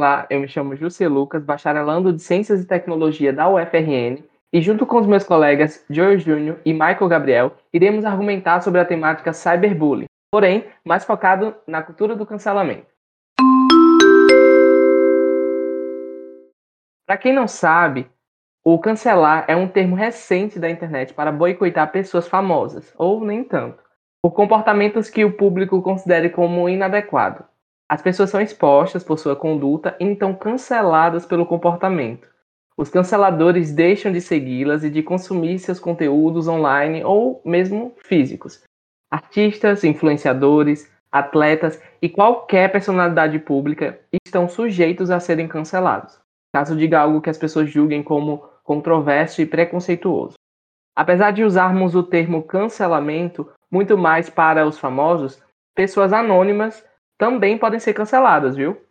Olá, eu me chamo José Lucas, bacharelando de Ciências e Tecnologia da UFRN, e junto com os meus colegas Joe Júnior e Michael Gabriel, iremos argumentar sobre a temática cyberbullying, porém, mais focado na cultura do cancelamento. Para quem não sabe, o cancelar é um termo recente da internet para boicotar pessoas famosas, ou nem tanto, por comportamentos que o público considere como inadequado. As pessoas são expostas por sua conduta e então canceladas pelo comportamento. Os canceladores deixam de segui-las e de consumir seus conteúdos online ou mesmo físicos. Artistas, influenciadores, atletas e qualquer personalidade pública estão sujeitos a serem cancelados, caso diga algo que as pessoas julguem como controverso e preconceituoso. Apesar de usarmos o termo cancelamento muito mais para os famosos, pessoas anônimas também podem ser canceladas, viu?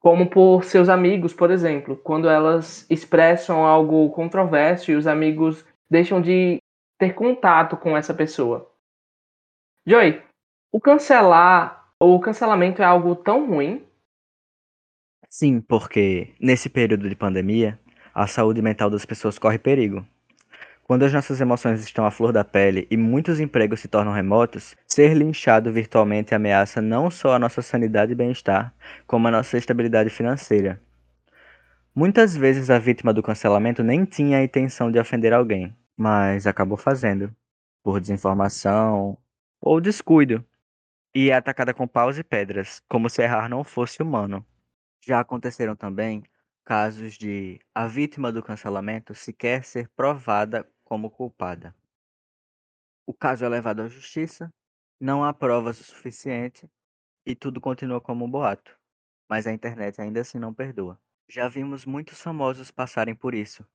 Como por seus amigos, por exemplo, quando elas expressam algo controverso e os amigos deixam de ter contato com essa pessoa. Joey, o cancelar ou o cancelamento é algo tão ruim? Sim, porque nesse período de pandemia, a saúde mental das pessoas corre perigo. Quando as nossas emoções estão à flor da pele e muitos empregos se tornam remotos, ser linchado virtualmente ameaça não só a nossa sanidade e bem-estar, como a nossa estabilidade financeira. Muitas vezes a vítima do cancelamento nem tinha a intenção de ofender alguém, mas acabou fazendo, por desinformação ou descuido, e é atacada com paus e pedras, como se errar não fosse humano. Já aconteceram também casos de a vítima do cancelamento sequer ser provada como culpada. O caso é levado à justiça, não há provas o suficiente e tudo continua como um boato, mas a internet ainda assim não perdoa. Já vimos muitos famosos passarem por isso.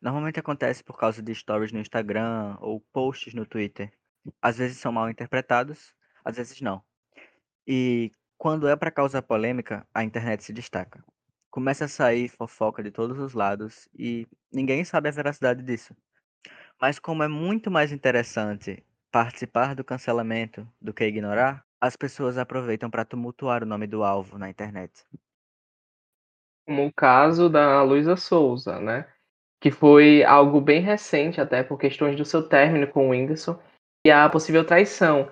Normalmente acontece por causa de stories no Instagram ou posts no Twitter. Às vezes são mal interpretados, às vezes não. E quando é para causar polêmica, a internet se destaca começa a sair fofoca de todos os lados e ninguém sabe a veracidade disso. Mas como é muito mais interessante participar do cancelamento do que ignorar, as pessoas aproveitam para tumultuar o nome do alvo na internet. Como o caso da Luísa Souza, né? Que foi algo bem recente, até por questões do seu término com o Whindersson, e a possível traição.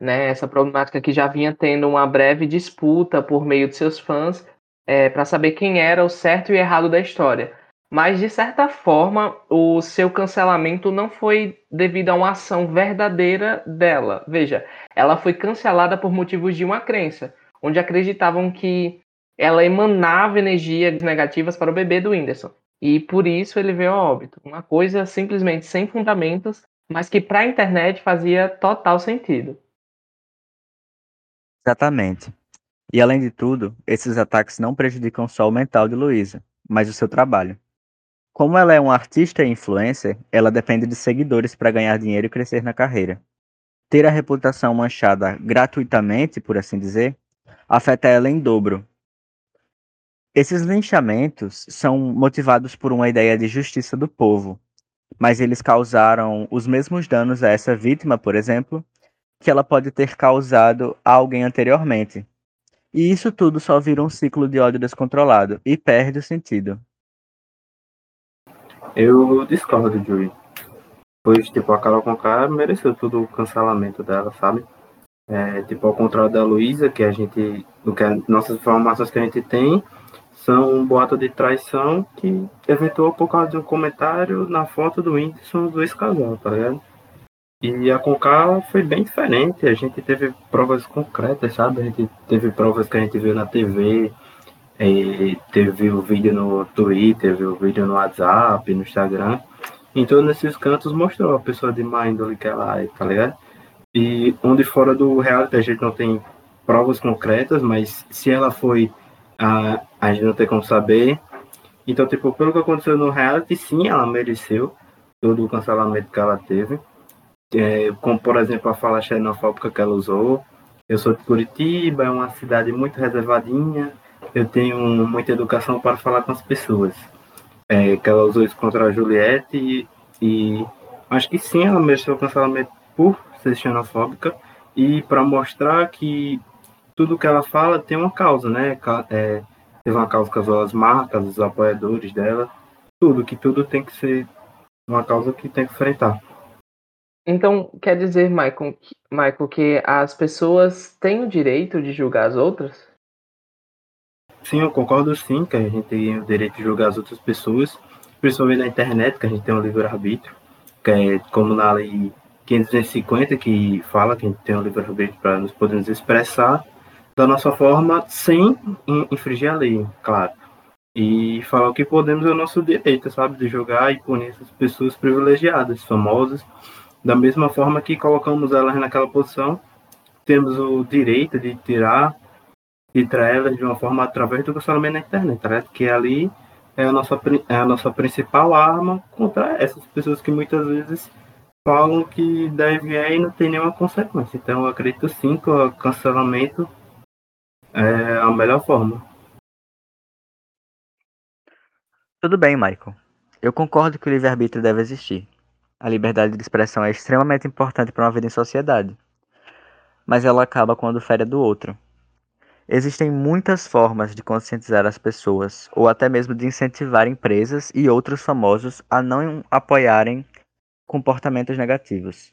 Né, essa problemática que já vinha tendo uma breve disputa por meio de seus fãs é, para saber quem era o certo e errado da história. Mas, de certa forma, o seu cancelamento não foi devido a uma ação verdadeira dela. Veja, ela foi cancelada por motivos de uma crença, onde acreditavam que ela emanava energias negativas para o bebê do Whindersson. E por isso ele veio a óbito. Uma coisa simplesmente sem fundamentos, mas que para a internet fazia total sentido. Exatamente. E além de tudo, esses ataques não prejudicam só o mental de Luísa, mas o seu trabalho. Como ela é uma artista e influencer, ela depende de seguidores para ganhar dinheiro e crescer na carreira. Ter a reputação manchada gratuitamente, por assim dizer, afeta ela em dobro. Esses linchamentos são motivados por uma ideia de justiça do povo, mas eles causaram os mesmos danos a essa vítima, por exemplo, que ela pode ter causado a alguém anteriormente, e isso tudo só vira um ciclo de ódio descontrolado e perde o sentido. Eu discordo, Joey. Pois, tipo, a Carol Conká mereceu todo o cancelamento dela, sabe? É, tipo, ao contrário da Luísa, que a gente. Que nossas informações que a gente tem são um boato de traição que eventuou por causa de um comentário na foto do Whindersson do ex-casal, tá ligado? E a Conká foi bem diferente. A gente teve provas concretas, sabe? A gente teve provas que a gente viu na TV, teve o vídeo no Twitter, viu o vídeo no WhatsApp, no Instagram. Em todos esses cantos mostrou a pessoa de má índole que ela é, tá ligado? E onde fora do reality a gente não tem provas concretas, mas se ela foi, a, a gente não tem como saber. Então, tipo, pelo que aconteceu no reality, sim, ela mereceu todo o cancelamento que ela teve é, como por exemplo a fala xenofóbica que ela usou. Eu sou de Curitiba, é uma cidade muito reservadinha, eu tenho muita educação para falar com as pessoas. É, que ela usou isso contra a Juliette e, e acho que sim, ela mereceu cancelamento por ser xenofóbica e para mostrar que tudo que ela fala tem uma causa, né? É, teve uma causa com as marcas, os apoiadores dela, tudo, que tudo tem que ser uma causa que tem que enfrentar. Então, quer dizer, Michael, Michael, que as pessoas têm o direito de julgar as outras? Sim, eu concordo sim, que a gente tem o direito de julgar as outras pessoas, principalmente na internet, que a gente tem um livre-arbítrio, que é como na lei 550, que fala que a gente tem um livre-arbítrio para nos podermos expressar da nossa forma sem infringir a lei, claro. E falar o que podemos é o nosso direito, sabe? De julgar e punir essas pessoas privilegiadas, famosas, da mesma forma que colocamos elas naquela posição, temos o direito de tirar e trazer elas de uma forma através do cancelamento na internet, né? que ali é a, nossa, é a nossa principal arma contra essas pessoas que muitas vezes falam que deve é e não tem nenhuma consequência. Então eu acredito sim que o cancelamento é a melhor forma. Tudo bem, Michael. Eu concordo que o livre-arbítrio deve existir. A liberdade de expressão é extremamente importante para uma vida em sociedade. Mas ela acaba quando fere do outro. Existem muitas formas de conscientizar as pessoas, ou até mesmo de incentivar empresas e outros famosos a não apoiarem comportamentos negativos.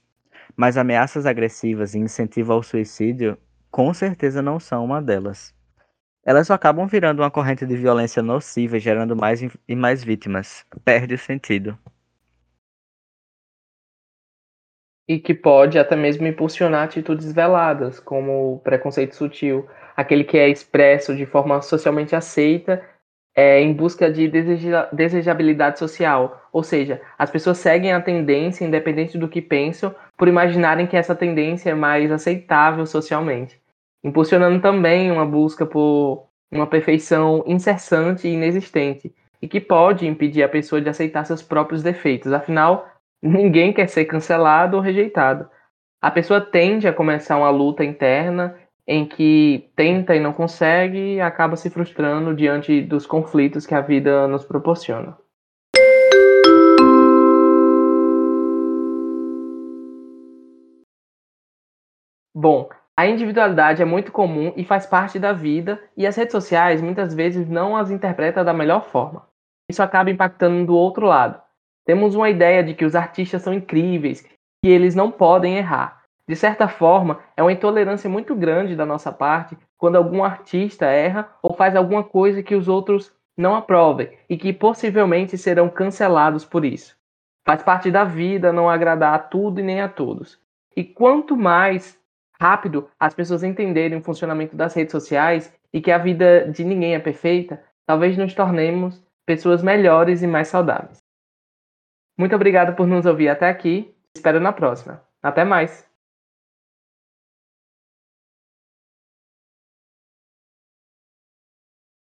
Mas ameaças agressivas e incentivo ao suicídio com certeza não são uma delas. Elas só acabam virando uma corrente de violência nociva gerando mais e mais vítimas. Perde o sentido. e que pode até mesmo impulsionar atitudes veladas, como o preconceito sutil, aquele que é expresso de forma socialmente aceita é, em busca de deseja desejabilidade social. Ou seja, as pessoas seguem a tendência, independente do que pensam, por imaginarem que essa tendência é mais aceitável socialmente, impulsionando também uma busca por uma perfeição incessante e inexistente, e que pode impedir a pessoa de aceitar seus próprios defeitos. Afinal, Ninguém quer ser cancelado ou rejeitado. A pessoa tende a começar uma luta interna em que tenta e não consegue e acaba se frustrando diante dos conflitos que a vida nos proporciona. Bom, a individualidade é muito comum e faz parte da vida, e as redes sociais muitas vezes não as interpretam da melhor forma. Isso acaba impactando do outro lado. Temos uma ideia de que os artistas são incríveis, que eles não podem errar. De certa forma, é uma intolerância muito grande da nossa parte quando algum artista erra ou faz alguma coisa que os outros não aprovem e que possivelmente serão cancelados por isso. Faz parte da vida não agradar a tudo e nem a todos. E quanto mais rápido as pessoas entenderem o funcionamento das redes sociais e que a vida de ninguém é perfeita, talvez nos tornemos pessoas melhores e mais saudáveis. Muito obrigado por nos ouvir até aqui. Espero na próxima. Até mais!